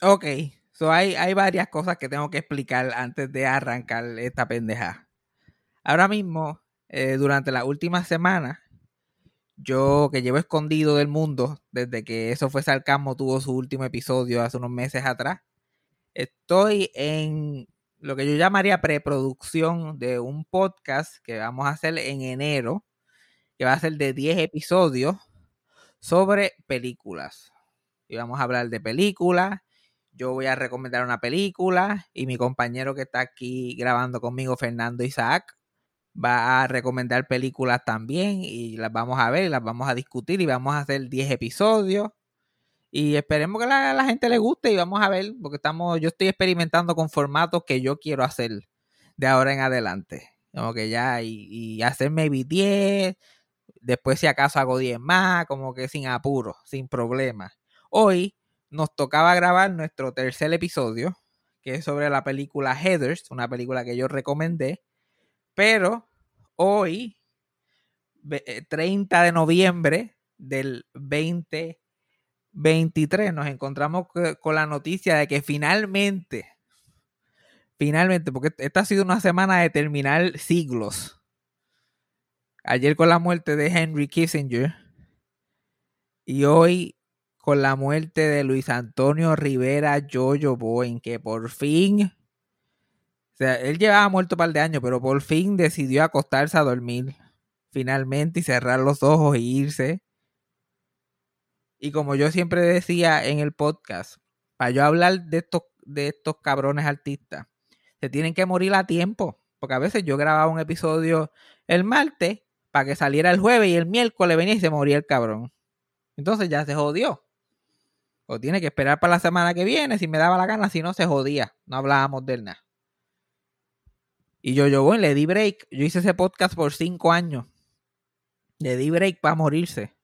Ok, so hay, hay varias cosas que tengo que explicar antes de arrancar esta pendeja. Ahora mismo, eh, durante las últimas semanas, yo que llevo escondido del mundo desde que eso fue Sarcasmo tuvo su último episodio hace unos meses atrás, estoy en lo que yo llamaría preproducción de un podcast que vamos a hacer en enero, que va a ser de 10 episodios sobre películas. Y vamos a hablar de películas. Yo voy a recomendar una película y mi compañero que está aquí grabando conmigo, Fernando Isaac, va a recomendar películas también y las vamos a ver y las vamos a discutir y vamos a hacer 10 episodios. Y esperemos que a la, gente le guste y vamos a ver, porque estamos, yo estoy experimentando con formatos que yo quiero hacer de ahora en adelante. Como que ya, y, y hacer maybe 10, después si acaso hago 10 más, como que sin apuro, sin problema. Hoy nos tocaba grabar nuestro tercer episodio, que es sobre la película Heathers, una película que yo recomendé, pero hoy, 30 eh, de noviembre del 20 23 nos encontramos con la noticia de que finalmente, finalmente, porque esta ha sido una semana de terminar siglos. Ayer con la muerte de Henry Kissinger y hoy con la muerte de Luis Antonio Rivera Jojo Bowen, que por fin, o sea, él llevaba muerto un par de años, pero por fin decidió acostarse a dormir finalmente y cerrar los ojos e irse y como yo siempre decía en el podcast, para yo hablar de estos, de estos cabrones artistas, se tienen que morir a tiempo. Porque a veces yo grababa un episodio el martes para que saliera el jueves y el miércoles venía y se moría el cabrón. Entonces ya se jodió. O tiene que esperar para la semana que viene si me daba la gana, si no se jodía. No hablábamos de nada. Y yo, yo, bueno, le di break. Yo hice ese podcast por cinco años. Le di break para morirse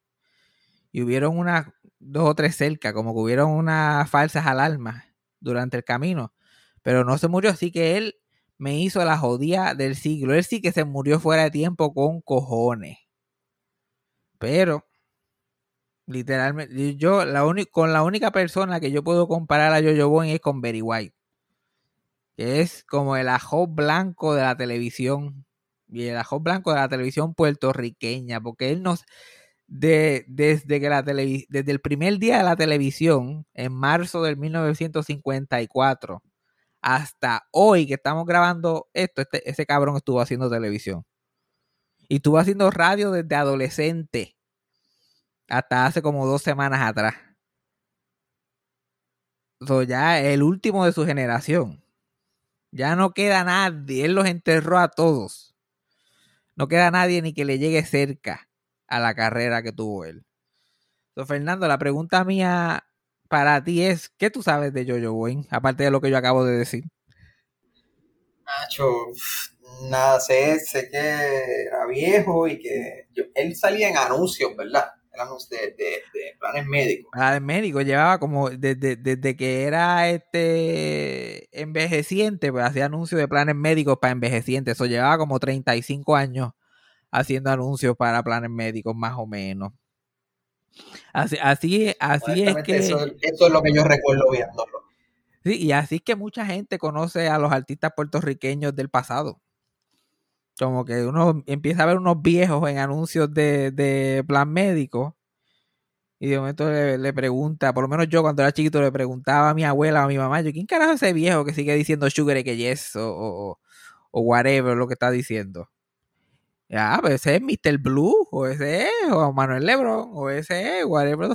y hubieron unas dos o tres cerca, como que hubieron unas falsas alarmas durante el camino, pero no se murió, así que él me hizo la jodía del siglo. Él sí que se murió fuera de tiempo con cojones. Pero, literalmente, yo la con la única persona que yo puedo comparar a Jojo Boy es con Berry White. Que es como el ajo blanco de la televisión. Y el ajo blanco de la televisión puertorriqueña. Porque él nos de, desde, que la desde el primer día de la televisión, en marzo del 1954, hasta hoy que estamos grabando esto, este, ese cabrón estuvo haciendo televisión. Y estuvo haciendo radio desde adolescente hasta hace como dos semanas atrás. So, ya el último de su generación. Ya no queda nadie. Él los enterró a todos. No queda nadie ni que le llegue cerca a la carrera que tuvo él. So, Fernando, la pregunta mía para ti es, ¿qué tú sabes de Jojo Boy? Aparte de lo que yo acabo de decir. Nacho, nada, sé, sé que era viejo y que él salía en anuncios, ¿verdad? De, de, planes médicos. Ah, de médico, llevaba como desde, desde que era este envejeciente, pues hacía anuncios de planes médicos para envejecientes. Eso llevaba como 35 años haciendo anuncios para planes médicos más o menos. Así, así, así es que... Eso, es lo que yo recuerdo viéndolo. Sí, y así es que mucha gente conoce a los artistas puertorriqueños del pasado. Como que uno empieza a ver unos viejos en anuncios de, plan médico. Y de momento le, pregunta, por lo menos yo cuando era chiquito le preguntaba a mi abuela o a mi mamá, yo, ¿quién carajo es ese viejo que sigue diciendo sugar que yes o, o, whatever lo que está diciendo? Ya, pues ese es Mr. Blue, o ese es, o Manuel Lebron, o ese es, whatever the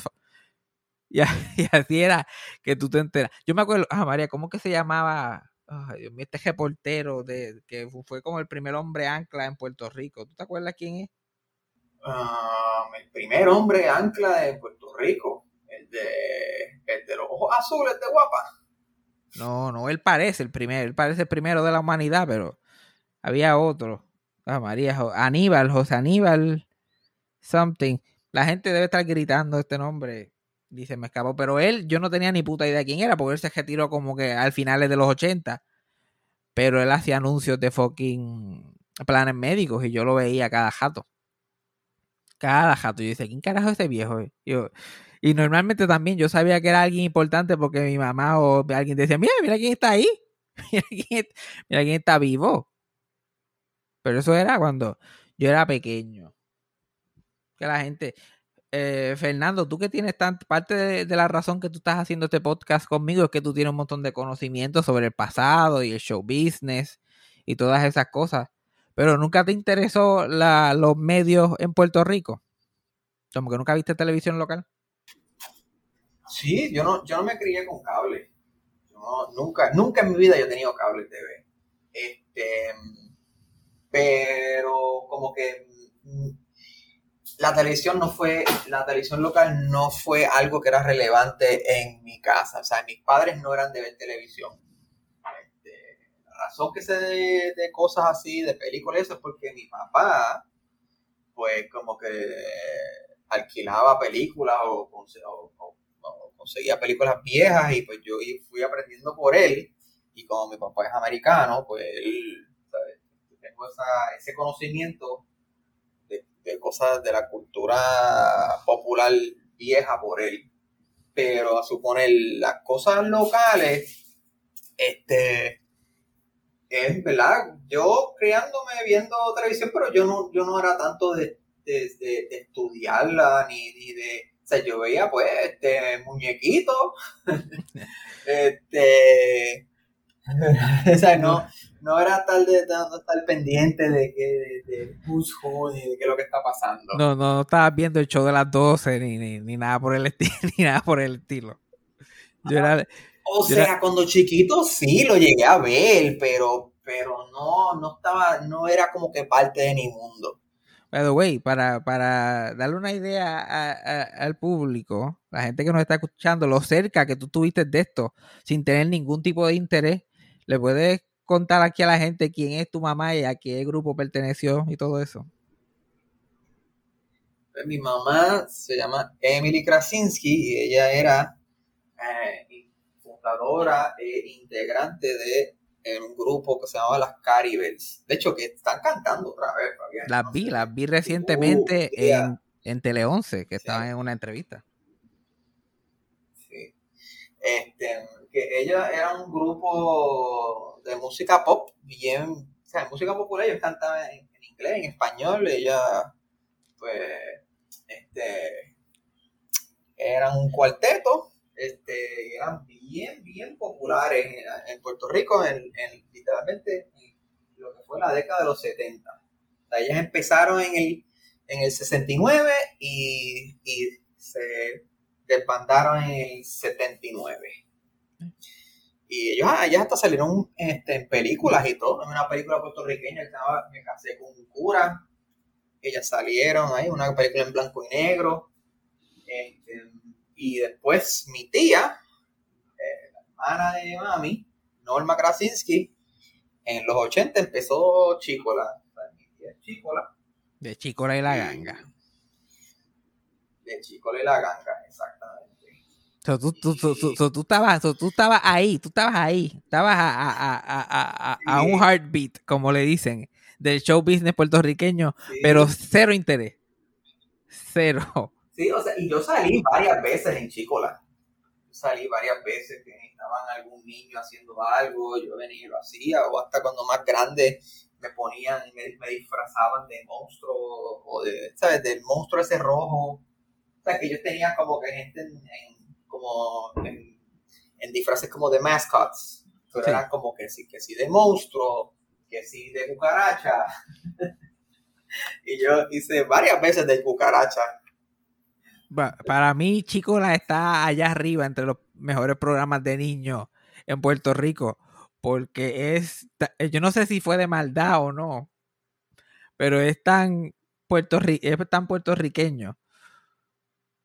y, y, así era que tú te enteras. Yo me acuerdo, ah, María, ¿cómo que se llamaba? Ay, Dios mío, este reportero de, que fue como el primer hombre ancla en Puerto Rico. ¿Tú te acuerdas quién es? Um, el primer hombre ancla de Puerto Rico. El de, el de los ojos azules de guapa. No, no, él parece el primero. Él parece el primero de la humanidad, pero había otro. Ah, María, Aníbal, José Aníbal, something. La gente debe estar gritando este nombre. Dice, me escapó. Pero él, yo no tenía ni puta idea de quién era, porque él se retiró como que al finales de los 80. Pero él hacía anuncios de fucking planes médicos y yo lo veía cada jato. Cada jato. Yo dice, ¿quién carajo es ese viejo? Yo, Y normalmente también yo sabía que era alguien importante porque mi mamá o alguien decía, mira, mira quién está ahí. Mira quién, mira quién está vivo. Pero eso era cuando yo era pequeño. Que la gente... Eh, Fernando, tú que tienes tanta parte de, la razón que tú estás haciendo este podcast conmigo es que tú tienes un montón de conocimiento sobre el pasado y el show business y todas esas cosas. Pero nunca te interesó la, los medios en Puerto Rico. Como que nunca viste televisión local. Sí, yo no, yo no me crié con cable. nunca, nunca en mi vida yo he tenido cable TV. Este, pero como que la televisión no fue, la televisión local no fue algo que era relevante en mi casa. O sea, mis padres no eran de ver televisión. Este, la razón que sé de, cosas así, de películas, es porque mi papá, pues como que alquilaba películas o, conseguía películas viejas y pues yo fui aprendiendo por él y como mi papá es americano, pues él, tengo ese conocimiento de, cosas de la cultura popular vieja por él. Pero a suponer las cosas locales, este, es verdad, yo criándome viendo televisión, pero yo no, yo no era tanto de, estudiarla ni, ni de o sea, yo veía pues este muñequito, este, o sea, no, no era tal de, estar pendiente de que de, who's who, ni de qué es lo que está pasando. No, no, no estabas viendo el show de las 12 ni, ni, ni nada por el estilo, ni nada por el estilo. Yo era, o sea, cuando chiquito sí lo llegué a ver, pero, pero no, no estaba, no era como que parte de mi mundo. By the way, para, para darle una idea al público, la gente que nos está escuchando, lo cerca que tú tuviste de esto, sin tener ningún tipo de interés, ¿le puedes contar aquí a la gente quién es tu mamá y a qué grupo perteneció y todo eso? Pues mi mamá se llama Emily Krasinski y ella era eh, fundadora e integrante de en un grupo que se llamaba Las Caribels. De hecho, que están cantando otra vez. Las vi, las vi recientemente en, en Tele 11, que estaban en una entrevista. Sí. Este, que ella era un grupo de música pop, bien, o sea, música popular, ellos cantaban en, en inglés, en español, ella, pues, este, eran un cuarteto, este, eran bien, bien populares en, Puerto Rico, en, literalmente lo que fue la década de los 70. ellas empezaron en el, en el 69 y, se desbandaron en el 79. Y ellos, ah, ellas hasta salieron este, en películas y todo. En una película puertorriqueña llamaba Me casé con un cura. Ellas salieron ahí, una película en blanco y negro. Este, y después mi tía, hermana de mami, Norma Krasinski, en los 80 empezó Chicola. Chicola. De Chicola y la ganga. De Chicola y la ganga, exactamente. tú, tú, estabas, tú estabas ahí, tú estabas ahí, estabas a, a, un heartbeat, como le dicen, del show business puertorriqueño, pero cero interés. Cero. Sí, o sea, y yo salí varias veces en Chicola salí varias veces que estaban algún niño haciendo algo, yo venía y lo hacía, o hasta cuando más grande me ponían y me, disfrazaban de monstruo, o de, ¿sabes? Del monstruo ese rojo. O sea, que ellos tenían como que gente en, como en, disfraces como de mascots, pero eran como que sí, que sí de monstruo, que sí de cucaracha. y yo hice varias veces de cucaracha para mí, Chicola está allá arriba entre los mejores programas de niños en Puerto Rico, porque es, yo no sé si fue de maldad o no, pero es tan, es tan puertorriqueño,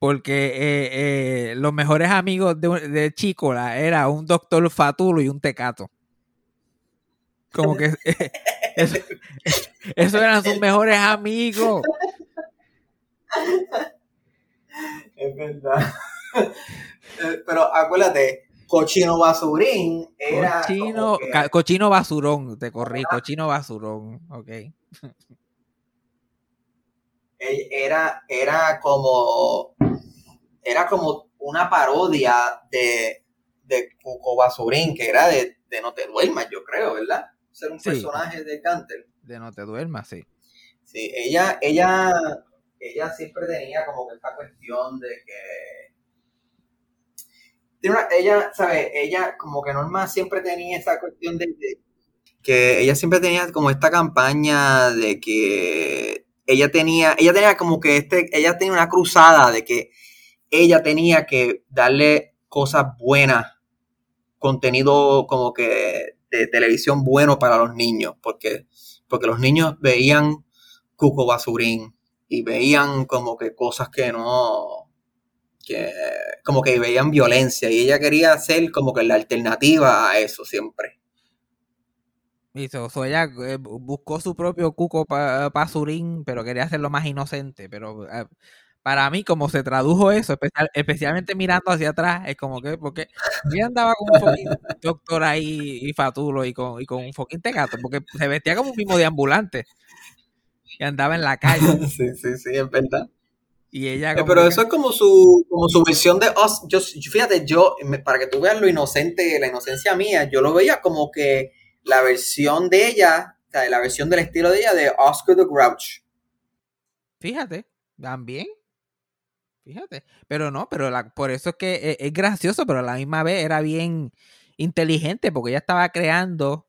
porque eh, eh, los mejores amigos de, de Chicola era un doctor Fatulo y un tecato. Como que eso, esos eran sus mejores amigos. es verdad. Eh, pero acuérdate, cochino basurín era. Cochino, cochino basurón, te corrí, cochino basurón, ok. Era, era como. Era como una parodia de, de Cuco Basurín, que era de, de No te duermas, yo creo, ¿verdad? Ser un personaje de Cantel. De No te duermas, sí. Sí, ella, ella, ella siempre tenía como que esta cuestión de que ella, ¿sabes? Ella, como que Norma siempre tenía esa cuestión de, que ella siempre tenía como esta campaña de que ella tenía, ella tenía como que este, ella tenía una cruzada de que ella tenía que darle cosas buenas, contenido como que de televisión bueno para los niños, porque, porque los niños veían Cuco Basurín y veían como que cosas que no, que como que veían violencia y ella quería ser como que la alternativa a eso siempre. Y ella eh, buscó su propio cuco pasurín, pero quería hacerlo más inocente. Pero eh, para mí, como se tradujo eso, especialmente mirando hacia atrás, es como que, porque ella andaba con un doctor ahí y fatulo y con, y con un foquín tegato, porque se vestía como un mismo de ambulante y andaba en la calle. sí, sí, sí, es verdad. Y ella eh, pero eso es como su, como su versión de Yo, fíjate, yo, para que tú veas lo inocente, la inocencia mía, yo lo veía como que la versión de ella, o sea, la versión del estilo de ella de Oscar the Grouch. Fíjate, también. Fíjate. Pero no, pero por eso es que es, es, gracioso, pero a la misma vez era bien inteligente, porque ella estaba creando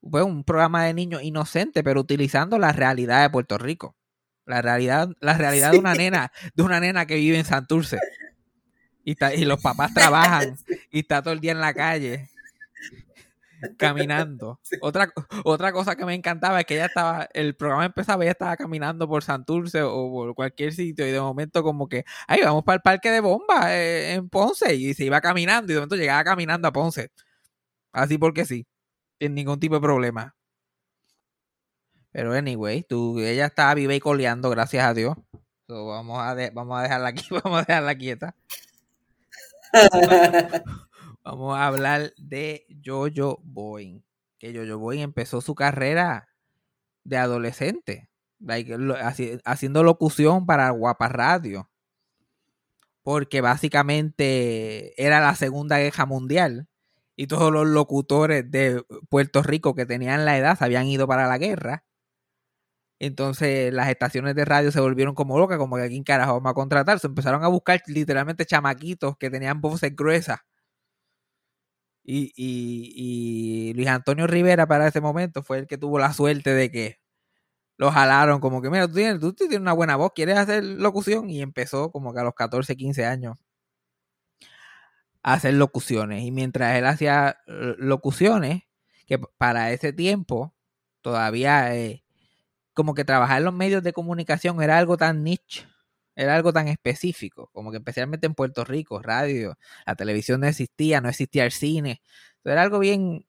pues, un programa de niños inocente, pero utilizando la realidad de Puerto Rico. La realidad, la realidad de una nena, de una nena que vive en Santurce. Y, y los papás trabajan y está todo el día en la calle caminando. Otra, otra cosa que me encantaba es que ella estaba, el programa empezaba, ella estaba caminando por Santurce o por cualquier sitio y de momento como que, ay, vamos para el parque de bomba eh, en Ponce y se iba caminando y de momento llegaba caminando a Ponce. Así porque sí, sin ningún tipo de problema. Pero anyway, tú, ella estaba viva y coleando, gracias a Dios. vamos, a vamos a dejarla aquí, vamos a dejarla quieta. vamos a hablar de Jojo Boeing. Que Jojo Boeing empezó su carrera de adolescente, haciendo locución para Guapa Radio. Porque básicamente era la Segunda Guerra Mundial y todos los locutores de Puerto Rico que tenían la edad habían ido para la guerra entonces las estaciones de radio se volvieron como locas, como que aquí en carajo vamos a contratar. Se empezaron a buscar literalmente chamaquitos que tenían voces gruesas. Y, y, Luis Antonio Rivera para ese momento fue el que tuvo la suerte de que lo jalaron como que, mira, tú tienes, tú tienes una buena voz, ¿quieres hacer locución? Y empezó como que a los 14, 15 años a hacer locuciones. Y mientras él hacía eh, locuciones, que para ese tiempo todavía... Eh, como que trabajar en los medios de comunicación era algo tan niche, era algo tan específico, como que especialmente en Puerto Rico, radio, la televisión no existía, no existía el cine, era algo bien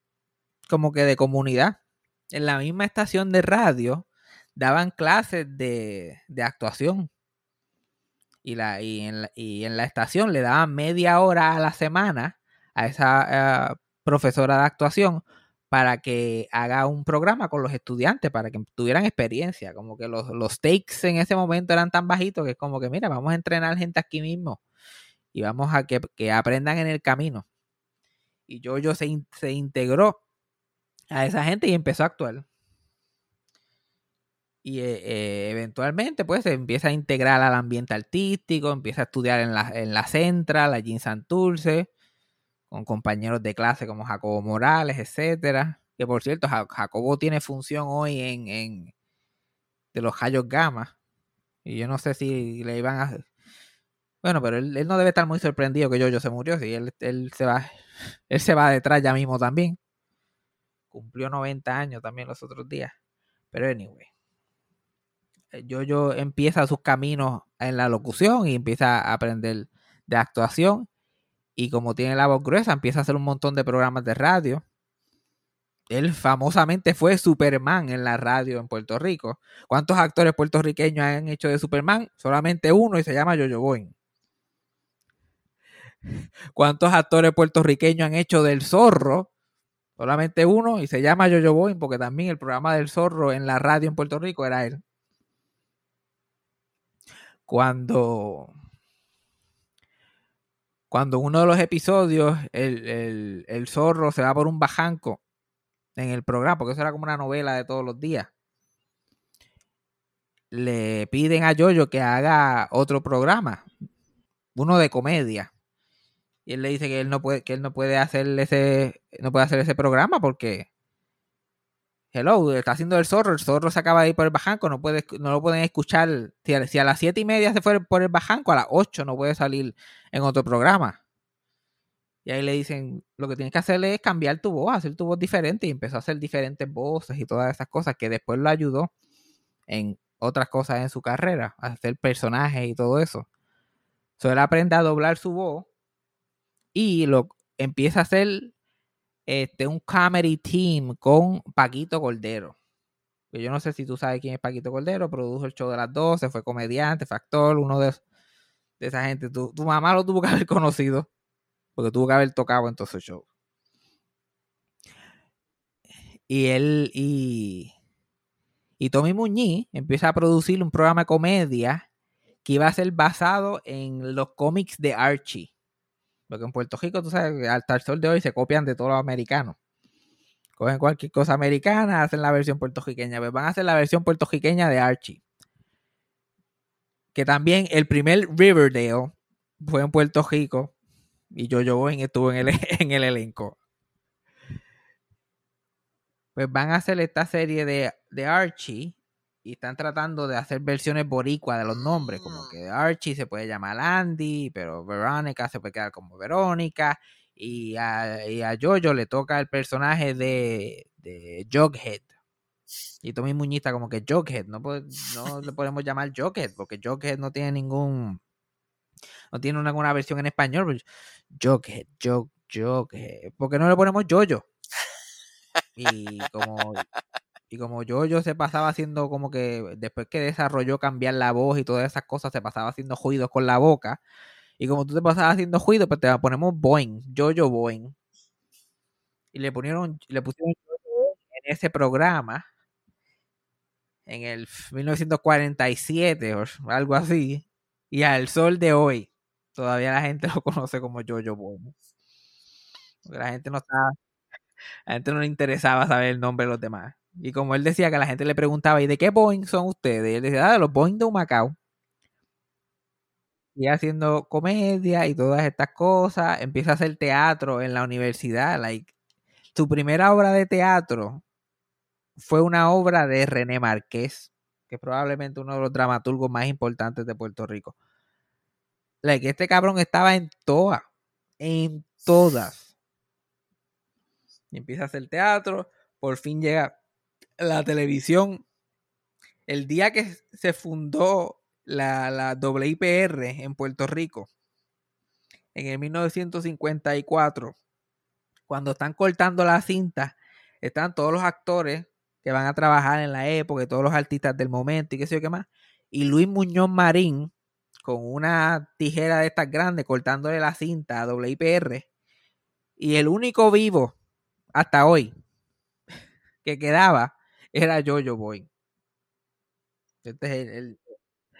como que de comunidad. En la misma estación de radio daban clases de, actuación. Y, la, y, en la, y en la estación le daban media hora a la semana a esa eh, profesora de actuación para que haga un programa con los estudiantes, para que tuvieran experiencia, como que los, los takes en ese momento eran tan bajitos que es como que, mira, vamos a entrenar gente aquí mismo y vamos a que, aprendan en el camino. Y yo, yo se, se integró a esa gente y empezó a actuar. Y eh, eventualmente, pues, se empieza a integrar al ambiente artístico, empieza a estudiar en la, en la Central, allí en Santurce con compañeros de clase como Jacobo Morales, etcétera. Que por cierto, Jacobo tiene función hoy en, en de los Hayos Gama. Y yo no sé si le iban a. Bueno, pero él, no debe estar muy sorprendido que yo se murió. Si él, él se va. Él se va detrás ya mismo también. Cumplió 90 años también los otros días. Pero anyway. Yo empieza sus caminos en la locución y empieza a aprender de actuación y como tiene la voz gruesa, empieza a hacer un montón de programas de radio. Él famosamente fue Superman en la radio en Puerto Rico. ¿Cuántos actores puertorriqueños han hecho de Superman? Solamente uno y se llama Yoyo Boing. ¿Cuántos actores puertorriqueños han hecho del zorro? Solamente uno y se llama Yoyo Boing porque también el programa del zorro en la radio en Puerto Rico era él. Cuando cuando uno de los episodios el, el zorro se va por un bajanco en el programa, porque eso era como una novela de todos los días le piden a Yoyo que haga otro programa, uno de comedia. Y él le dice que él no puede, que él no puede hacer ese, no puede hacer ese programa porque hello, está haciendo el zorro, el zorro se acaba de ir por el bajanco, no puede, no lo pueden escuchar. Si a, las siete y media se fue por el bajanco, a las ocho no puede salir en otro programa. Y ahí le dicen, lo que tienes que hacer es cambiar tu voz, hacer tu voz diferente. Y empezó a hacer diferentes voces y todas esas cosas que después lo ayudó en otras cosas en su carrera, hacer personajes y todo eso. So, él aprende a doblar su voz y lo empieza a hacer este, un comedy team con Paquito Cordero. yo no sé si tú sabes quién es Paquito Cordero, produjo el show de las 12, fue comediante, fue actor, uno de, esa gente. Tu, tu, mamá lo tuvo que haber conocido, porque tuvo que haber tocado en todos esos shows. Y él, y y Tommy Muñiz empieza a producir un programa de comedia que iba a ser basado en los cómics de Archie. Porque en Puerto Rico, tú sabes, al sol de hoy se copian de todos los americanos. Cogen cualquier cosa americana, hacen la versión puertorriqueña. Pues van a hacer la versión puertorriqueña de Archie. Que también el primer Riverdale fue en Puerto Rico. Y Jojo Boeing estuvo en el, en el elenco pues van a hacer esta serie de, de Archie y están tratando de hacer versiones boricua de los nombres, como mm. que Archie se puede llamar Andy, pero Verónica se puede quedar como Verónica, y a, y a Jojo le toca el personaje de, de Jughead. Y Tommy Muñita como que Jughead, no, no le podemos llamar Jughead, porque Jughead no tiene ningún, no tiene ninguna versión en español. Pues, Jughead, Jug, Jughead, ¿por qué no le ponemos Jojo? Y como, y como yo, yo se pasaba haciendo como que después que desarrolló cambiar la voz y todas esas cosas, se pasaba haciendo juidos con la boca. Y como tú te pasabas haciendo juidos, pues te ponemos Boeing, Jojo Boeing. Y le pusieron, le pusieron en ese programa en el 1947 o algo así. Y al sol de hoy, todavía la gente lo conoce como Jojo Boeing. Porque la gente no está a la gente no le interesaba saber el nombre de los demás. Y como él decía que la gente le preguntaba, ¿y de qué Boeing son ustedes? Y él decía, ah, de los Boeing de Macao. Y haciendo comedia y todas estas cosas. Empieza a hacer teatro en la universidad. Like, su primera obra de teatro fue una obra de René Márquez, que es probablemente uno de los dramaturgos más importantes de Puerto Rico. Like, este cabrón estaba en todas, en todas empieza a hacer teatro, por fin llega la televisión. El día que se fundó la, la WIPR en Puerto Rico, en el 1954, cuando están cortando la cinta, están todos los actores que van a trabajar en la época, y todos los artistas del momento y qué sé yo qué más. Y Luis Muñoz Marín, con una tijera de estas grandes, cortándole la cinta a WIPR. Y el único vivo hasta hoy que quedaba era Jojo Boy. Este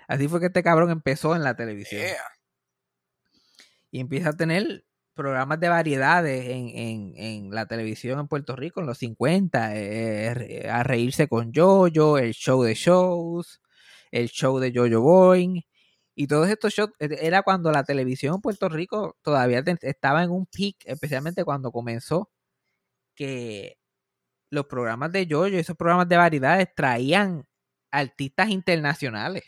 así fue que este cabrón empezó en la televisión. Y empieza a tener programas de variedades en, la televisión en Puerto Rico en los 50, eh, a reírse con Jojo, el show de shows, el show de Jojo Boy. Y todos estos shows, e, era cuando la televisión en Puerto Rico todavía estaba en un peak, especialmente cuando comenzó que los programas de Jojo, esos programas de variedades, traían artistas internacionales.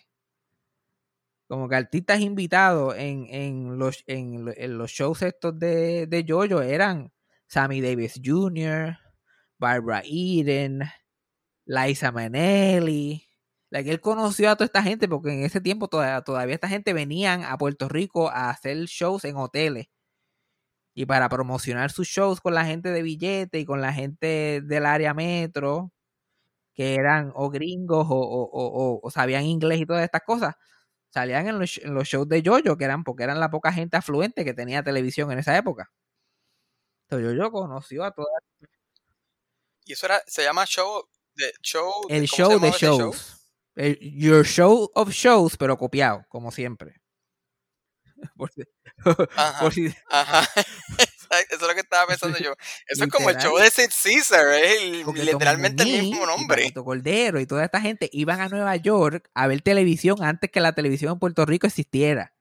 Como que artistas invitados en, los, en, los shows estos de, de eran Sammy Davis Jr., Barbara Eden, Liza Manelli. La que él conoció a toda esta gente porque en ese tiempo todavía, todavía esta gente venían a Puerto Rico a hacer shows en hoteles y para promocionar sus shows con la gente de billete y con la gente del área metro, que eran o gringos o, sabían inglés y todas estas cosas, salían en los, shows de Jojo, que eran porque eran la poca gente afluente que tenía televisión en esa época. Entonces Jojo conoció a todas. Y eso era, se llama show de show. El show de shows. your show of shows, pero copiado, como siempre. Por Ajá. por si- Ajá. Exacto, Eso es lo que estaba pensando yo. Eso es como el show de Sid Caesar, es el- literalmente el mismo y nombre. Paquito Cordero y toda esta gente iban a Nueva York a ver televisión antes que la televisión en Puerto Rico existiera.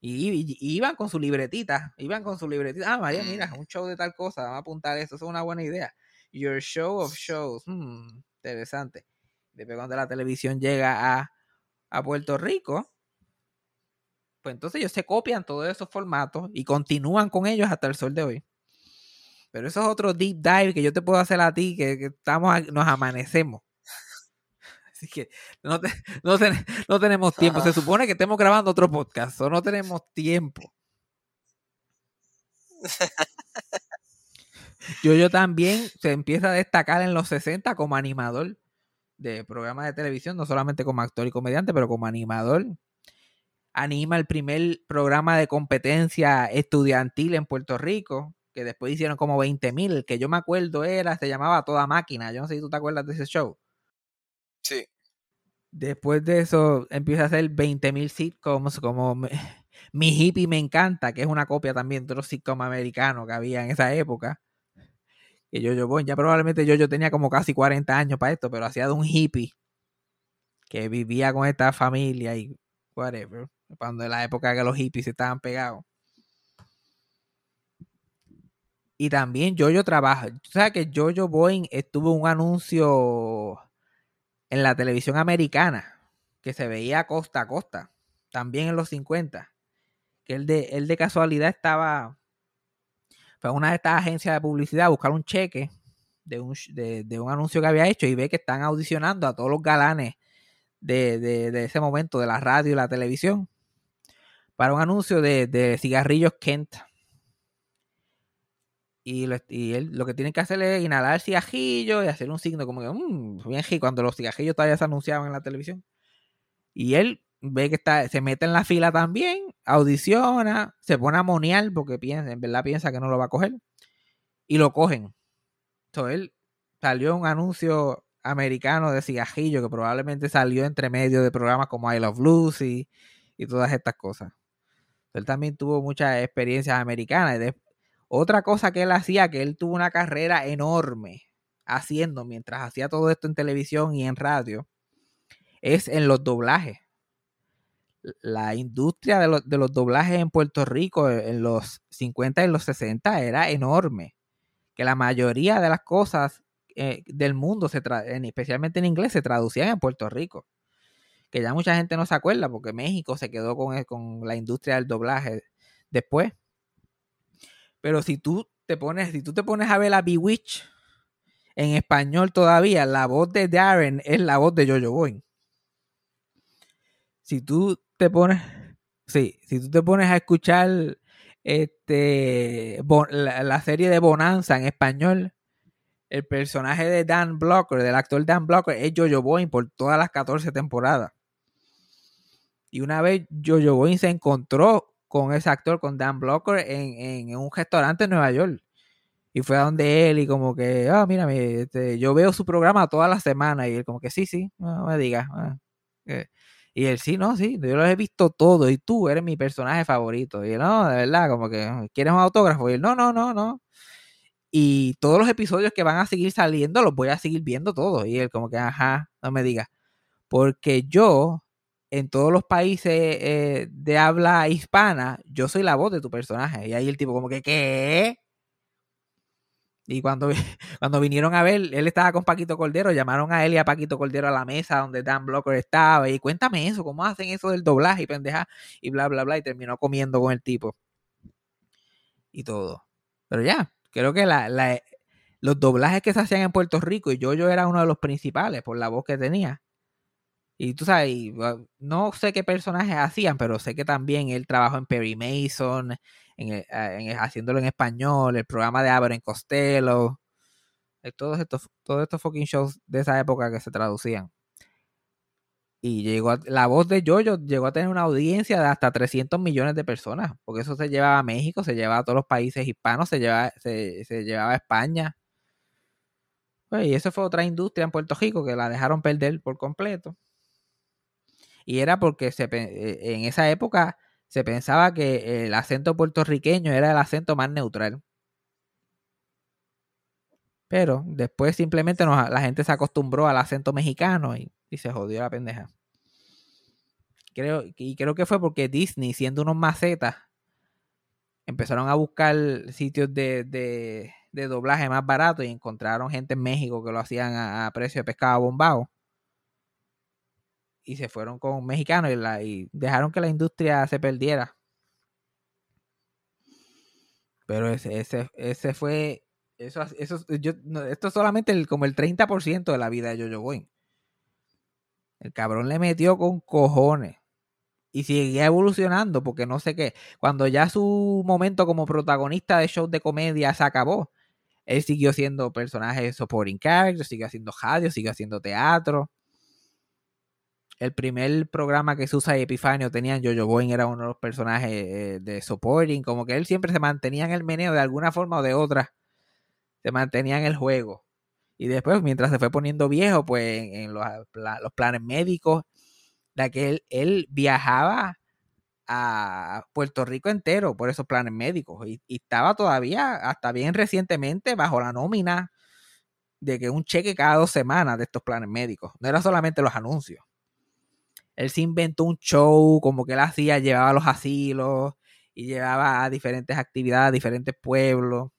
Y, y- y iban con su libretita, iban con su libretita. Ah, María, mira, Mm. un show de tal cosa, vamos a apuntar eso, eso es una buena idea. Your show of shows, hmm, interesante. Después cuando la televisión llega a, a Puerto Rico, pues entonces ellos se copian todos esos formatos y continúan con ellos hasta el sol de hoy. Pero eso es otro deep dive que yo te puedo hacer a ti, que, que estamos, nos amanecemos. Así que no, te- no, ten- no tenemos tiempo. Se supone que estemos grabando otro podcast, o no tenemos tiempo. Yo, yo también se empieza a destacar en los 60 como animador de programas de televisión, no solamente como actor y comediante, pero como animador. Anima el primer programa de competencia estudiantil en Puerto Rico, que después hicieron como 20 mil. El que yo me acuerdo era, se llamaba Toda Máquina. Yo no sé si tú te acuerdas de ese show. Sí. Después de eso empieza a hacer 20.000 sitcoms como me- Mi Hippie Me Encanta, que es una copia también de otro sitcom americano que había en esa época. Que yo, yo, bueno, ya probablemente yo, yo tenía como casi 40 años para esto, pero hacía de un hippie que vivía con esta familia y whatever. Cuando en la época que los hippies estaban pegados. Y también Jojo trabaja. Tú sabes que Jojo Boeing estuvo un anuncio en la televisión americana que se veía costa a costa, también en los 50. Que él de, él de casualidad estaba fue una de estas agencias de publicidad a buscar un cheque de un, de, de un anuncio que había hecho y ve que están audicionando a todos los galanes de, de- de ese momento de la radio y la televisión para un anuncio de, de cigarrillos Kent. Y, él lo que tiene que hacer es inhalar el cigajillo y hacer un signo como que, mmm, bien rico, cuando los cigajillos todavía se anunciaban en la televisión. Y él ve que está, se mete en la fila también, audiciona, se pone a monear porque piensa, en verdad piensa que no lo va a coger. Y lo cogen. Entonces él salió un anuncio americano de cigajillo que probablemente salió entre medio de programas como I Love Lucy y todas estas cosas. Él también tuvo muchas experiencias americanas. Otra cosa que él hacía, que él tuvo una carrera enorme haciendo mientras hacía todo esto en televisión y en radio, es en los doblajes. La industria de, los- doblajes en Puerto Rico eh, en los 50 y los 60 era enorme. Que la mayoría de las cosas eh, del mundo, se especialmente en inglés, se traducían en Puerto Rico. Que ya mucha gente no se acuerda porque México se quedó con, el- con la industria del doblaje después. Pero si tú te pones, si tú te pones a ver a Bewitch en español todavía, la voz de Darren es la voz de Jojo Boy. Si tú te pones, sí, si tú te pones a escuchar este la, la serie de Bonanza en español, el personaje de Dan Blocker, del actor Dan Blocker, es Jojo Boy por todas las 14 temporadas. Y una vez Jojo Boy se encontró con ese actor, con Dan Blocker, en, en- un restaurante en Nueva York. Y fue a donde él y como que, ah, mira, mi- este, yo veo su programa todas las semanas. Y él como que, sí, sí, no me digas. eh". Y él, sí, no, sí, yo los he visto todos y tú eres mi personaje favorito. Y él, no, de verdad, como que, ¿quieres un autógrafo? Y él, no, no, no, no. Y todos los episodios que van a seguir saliendo los voy a seguir viendo todos. Y él como que, ajá, no me digas. Porque yo, en todos los países eh, de habla hispana, yo soy la voz de tu personaje. Y ahí el tipo como que, ¿qué? Y cuando, cuando vinieron a ver, él estaba con Paquito Cordero, llamaron a él y a Paquito Cordero a la mesa donde Dan Blocker estaba. Y cuéntame eso, ¿cómo hacen eso del doblaje y pendeja? Y bla, bla, bla. Y terminó comiendo con el tipo. Y todo. Pero ya, creo que la- los doblajes que se hacían en Puerto Rico, y yo, yo era uno de los principales por la voz que tenía. Y tú sabes, uh, no sé qué personajes hacían, pero sé que también él trabajó en Perry Mason, en, el- a- en- haciéndolo en español, el programa de en Costello, eh, todos estos, todos estos fucking shows de esa época que se traducían. Y llegó a- la voz de Jojo llegó a tener una audiencia de hasta 300 millones de personas, porque eso se llevaba a México, se llevaba a todos los países hispanos, se llevaba, se, se llevaba a España. Pues, y eso fue otra industria en Puerto Rico que la dejaron perder por completo. Y era porque eh, en esa época se pensaba que el acento puertorriqueño era el acento más neutral. Pero después simplemente la gente se acostumbró al acento mexicano y, se jodió la pendeja. Creo, y creo que fue porque Disney, siendo unos macetas, empezaron a buscar sitios de, doblaje más baratos y encontraron gente en México que lo hacían a, precio de pescado bombado. Y se fueron con mexicanos y, y dejaron que la industria se perdiera. Pero ese, ese, ese fue eso, eso, yo, esto es solamente como el 30% de la vida de Jojo Boy. El cabrón le metió con cojones. Y seguía evolucionando, porque no sé qué. Cuando ya su momento como protagonista de shows de comedia se acabó, él siguió siendo personaje de supporting character, siguió haciendo radio, siguió haciendo teatro. El primer programa que Susa y Epifanio tenían, Jojo Boy era uno de los personajes eh, de supporting. Como que él siempre se mantenía en el meneo de alguna forma o de otra se mantenía en el juego. Y después, mientras se fue poniendo viejo, pues en, los, planes médicos, de que él, viajaba a Puerto Rico entero por esos planes médicos y, estaba todavía, hasta bien recientemente, bajo la nómina de que un cheque cada dos semanas de estos planes médicos. No era solamente los anuncios. Él se inventó un show como que él hacía, llevaba a los asilos y llevaba a diferentes actividades a diferentes pueblos.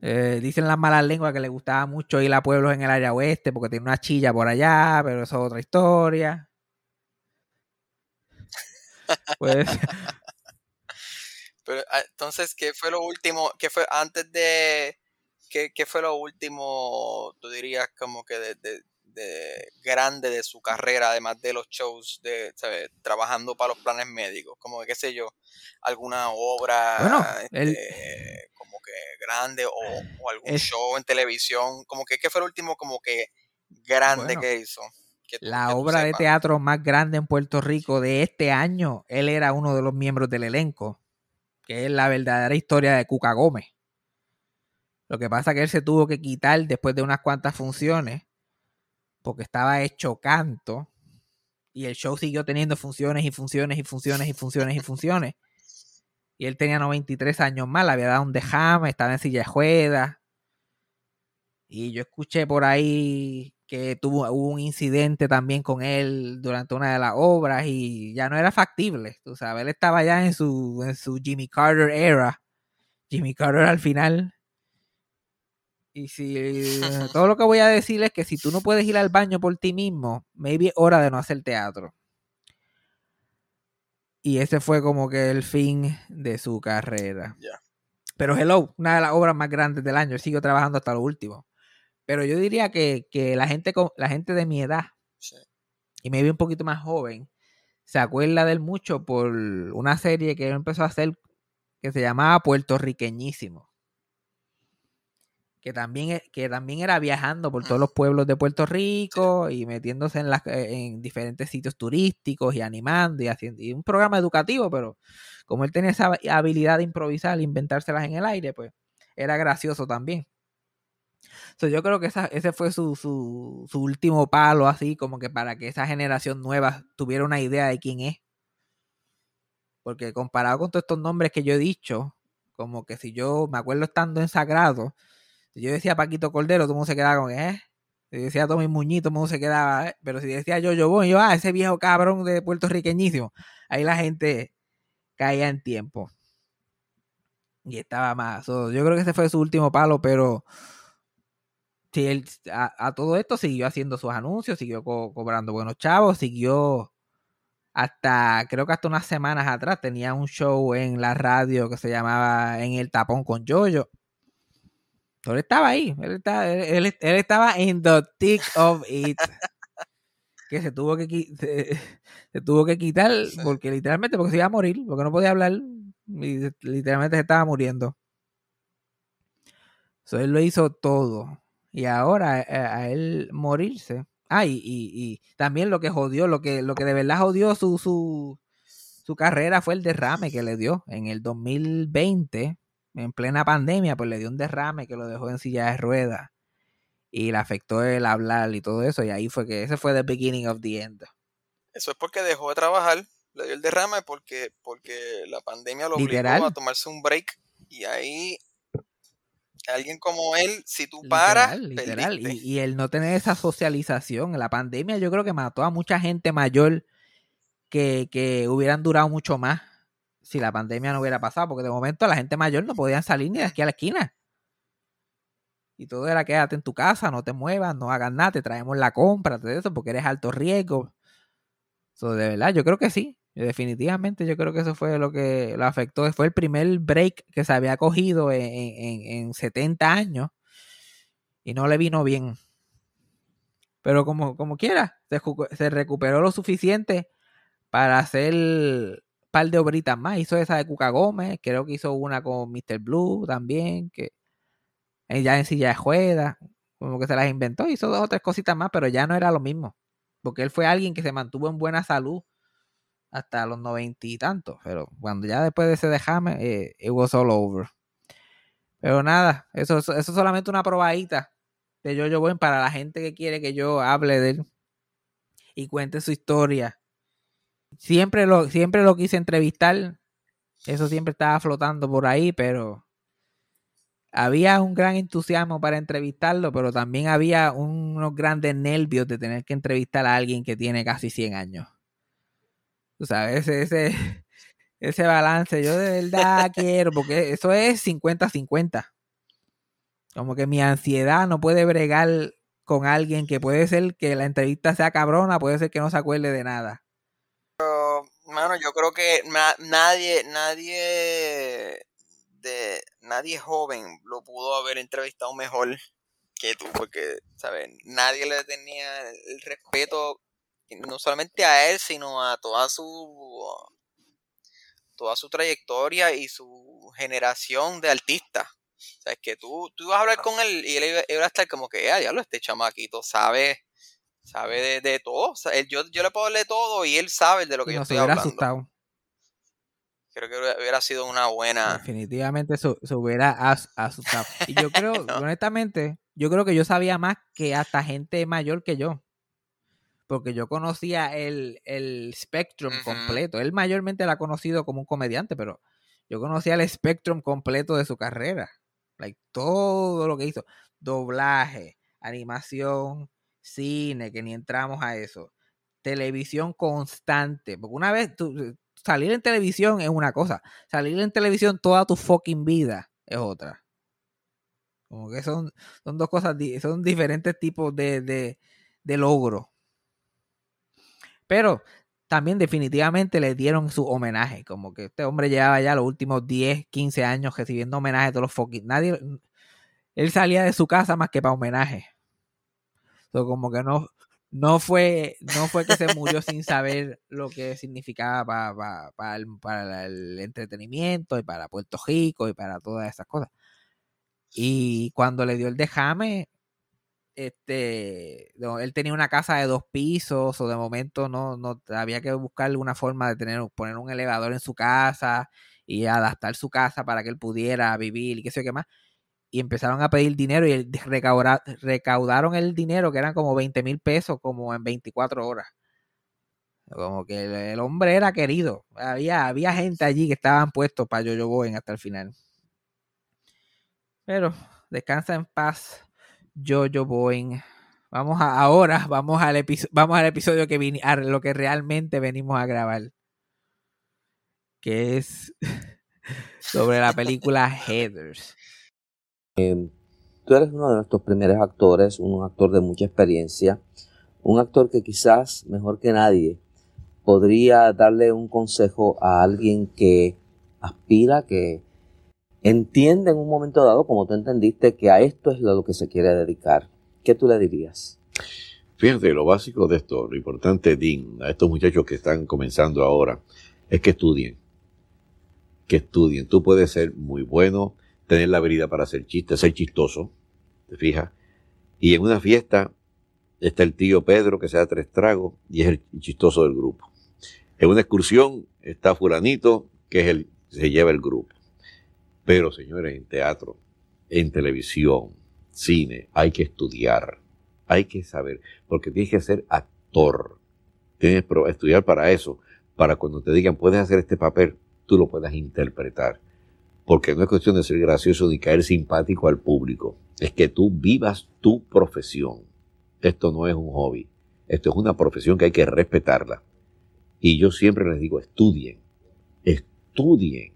Eh, dicen las malas lenguas que le gustaba mucho ir a pueblos en el área oeste porque tiene una chilla por allá, pero eso es otra historia. Pues. pero, ah, entonces, ¿qué fue lo último? ¿Qué fue antes de. ¿Qué, qué fue lo último, tú dirías, como que de, grande de su carrera, además de los shows de trabajando para los planes médicos, como qué sé yo, alguna obra este, como que grande o, algún show en televisión, como que qué fue el último como que grande que hizo. la obra de teatro más grande en Puerto Rico de este año, él era uno de los miembros del elenco, que es la verdadera historia de Cuca Gómez. Lo que pasa es que él se tuvo que quitar después de unas cuantas funciones porque estaba hecho canto y el show siguió teniendo funciones y funciones y funciones y funciones y funciones. Y él tenía 93 años más, le había dado un dejame, estaba en silla de ruedas. Y yo escuché por ahí que tuvo un incidente también con él durante una de las obras y ya no era factible. Tú sabes, él estaba ya en su, en su Jimmy Carter era. Jimmy Carter al final y si todo lo que voy a decir es que si tú no puedes ir al baño por ti mismo, maybe es hora de no hacer teatro. Y ese fue como que el fin de su carrera. Pero Hello, una de las obras más grandes del año, sigo trabajando hasta lo último. Pero yo diría que, la, gente, la gente de mi edad, y maybe un poquito más joven, se acuerda de él mucho por una serie que él empezó a hacer que se llamaba Puertorriqueñísimo que también, e, que también era viajando por todos los pueblos de Puerto Rico y metiéndose en, las, eh, en diferentes sitios turísticos y animando y haciendo y un programa educativo, pero como él tenía esa habilidad de improvisar, inventárselas en el aire, pues era gracioso también. yo creo que ese fue su, su, su último palo, así como que para que esa generación nueva tuviera una idea de quién es. Porque comparado con todos estos nombres que yo he dicho, como que si yo me acuerdo estando en Sagrado, yo decía Paquito Cordero, todo el mundo se quedaba con, ¿eh? Si decía Tommy Muñiz, todo el mundo se quedaba, ¿eh? Pero si decía yo, yo voy, yo, ah, ese viejo cabrón de puertorriqueñísimo, ahí la gente caía en tiempo. Y estaba más. yo creo que ese fue su último palo, pero a, todo esto siguió haciendo sus anuncios, siguió cobrando buenos chavos, siguió hasta, creo que hasta unas semanas atrás tenía un show en la radio que se llamaba En el Tapón con Yoyo él estaba ahí, él, estaba, él, estaba en the thick of it. que se tuvo que, se, tuvo que quitar porque literalmente porque se iba a morir, porque no podía hablar y literalmente se estaba muriendo. So, él lo hizo todo. Y ahora eh, a, él morirse. Ah, y, y, también lo que jodió, lo que, lo que de verdad jodió su, su, su carrera fue el derrame que le dio en el 2020 en plena pandemia, pues le dio un derrame que lo dejó en silla de ruedas y le afectó el hablar y todo eso. Y ahí fue que ese fue the beginning of the end. Eso es porque dejó de trabajar le dio el derrame porque, porque la pandemia lo obligó a tomarse un break y ahí alguien como él, si tú paras, literal, Y, y, el no tener esa socialización, la pandemia yo creo que mató a mucha gente mayor que, que hubieran durado mucho más si la pandemia no hubiera pasado, porque de momento la gente mayor no podían salir ni de aquí a la esquina. Y todo era quédate en tu casa, no te muevas, no hagas nada, te traemos la compra, todo eso, porque eres alto riesgo. Eso de verdad, yo creo que sí. Definitivamente yo creo que eso fue lo que lo afectó. Fue el primer break que se había cogido en, en, 70 años y no le vino bien. Pero como, como quiera, se, recuperó lo suficiente para hacer par de obritas más. Hizo esa de Cuca Gómez, creo que hizo una con Mr. Blue también, que ya en silla de juega, como que se las inventó, hizo dos o tres cositas más, pero ya no era lo mismo. Porque él fue alguien que se mantuvo en buena salud hasta los noventa y tantos, pero cuando ya después de ese dejame, eh, it was all over. Pero nada, eso, eso es solamente una probadita de Jojo Buen para la gente que quiere que yo hable de él y cuente su historia. Siempre lo, siempre lo quise entrevistar, eso siempre estaba flotando por ahí, pero había un gran entusiasmo para entrevistarlo, pero también había unos grandes nervios de tener que entrevistar a alguien que tiene casi 100 años. Tú sabes, ese, ese, balance, yo de verdad quiero, porque eso es 50-50. Como que mi ansiedad no puede bregar con alguien que puede ser que la entrevista sea cabrona, puede ser que no se acuerde de nada. Pero, mano, yo creo que nadie, nadie de nadie joven lo pudo haber entrevistado mejor que tú, porque, ¿sabes? Nadie le tenía el respeto, no solamente a él, sino a toda su toda su trayectoria y su generación de artistas. O sea, es que tú, tú ibas a hablar con él y él iba, a estar como que, ah, diablo, este chamaquito sabe, sabe de, todo. yo, yo le puedo de todo y él sabe de lo que yo estoy hablando. Asustado creo que hubiera sido una buena. Definitivamente se, hubiera asustado. Y yo creo, honestamente, yo creo que yo sabía más que hasta gente mayor que yo. Porque yo conocía el, el Spectrum completo. Él mayormente la ha conocido como un comediante, pero yo conocía el Spectrum completo de su carrera. Like, todo lo que hizo. Doblaje, animación, cine, que ni entramos a eso. Televisión constante. Porque una vez, tú, salir en televisión es una cosa, salir en televisión toda tu fucking vida es otra. Como que son, son dos cosas, son diferentes tipos de, de, de logro. Pero también definitivamente le dieron su homenaje. Como que este hombre llevaba ya los últimos 10, 15 años recibiendo homenaje de todos los fucking. Nadie. Él salía de su casa más que para homenaje. Como que no, no fue, no fue que se murió sin saber lo que significaba para, el, entretenimiento y para Puerto Rico y para todas esas cosas. Y cuando le dio el dejame, este, él tenía una casa de dos pisos o de momento no, no había que buscar alguna forma de tener, poner un elevador en su casa y adaptar su casa para que él pudiera vivir y qué sé yo qué más y empezaron a pedir dinero y recaudaron el dinero que eran como 20 mil pesos como en 24 horas. Como que el, hombre era querido. Había, había gente allí que estaban puestos para Jojo Bowen hasta el final. Pero descansa en paz, Jojo Bowen. Vamos a, ahora, vamos al, vamos al episodio que vine, a lo que realmente venimos a grabar. Que es sobre la película Heathers. Em, tú eres uno de nuestros primeros actores, un actor de mucha experiencia, un actor que quizás mejor que nadie podría darle un consejo a alguien que aspira, que entiende en un momento dado, como tú entendiste, que a esto es lo que se quiere dedicar. ¿Qué tú le dirías? Fíjate, lo básico de esto, lo importante, Dean, a estos muchachos que están comenzando ahora, es que estudien. Que estudien. Tú puedes ser muy bueno, tener la habilidad para hacer chistes, ser chistoso, ¿te fijas? Y en una fiesta está el tío Pedro que se da tres tragos y es el chistoso del grupo. En una excursión está fulanito que es el se lleva el grupo. Pero señores, en teatro, en televisión, cine, hay que estudiar, hay que saber, porque tienes que ser actor, tienes que estudiar para eso, para cuando te digan puedes hacer este papel, tú lo puedas interpretar. Porque no es cuestión de ser gracioso ni caer simpático al público. Es que tú vivas tu profesión. Esto no es un hobby. Esto es una profesión que hay que respetarla. Y yo siempre les digo, estudien, estudien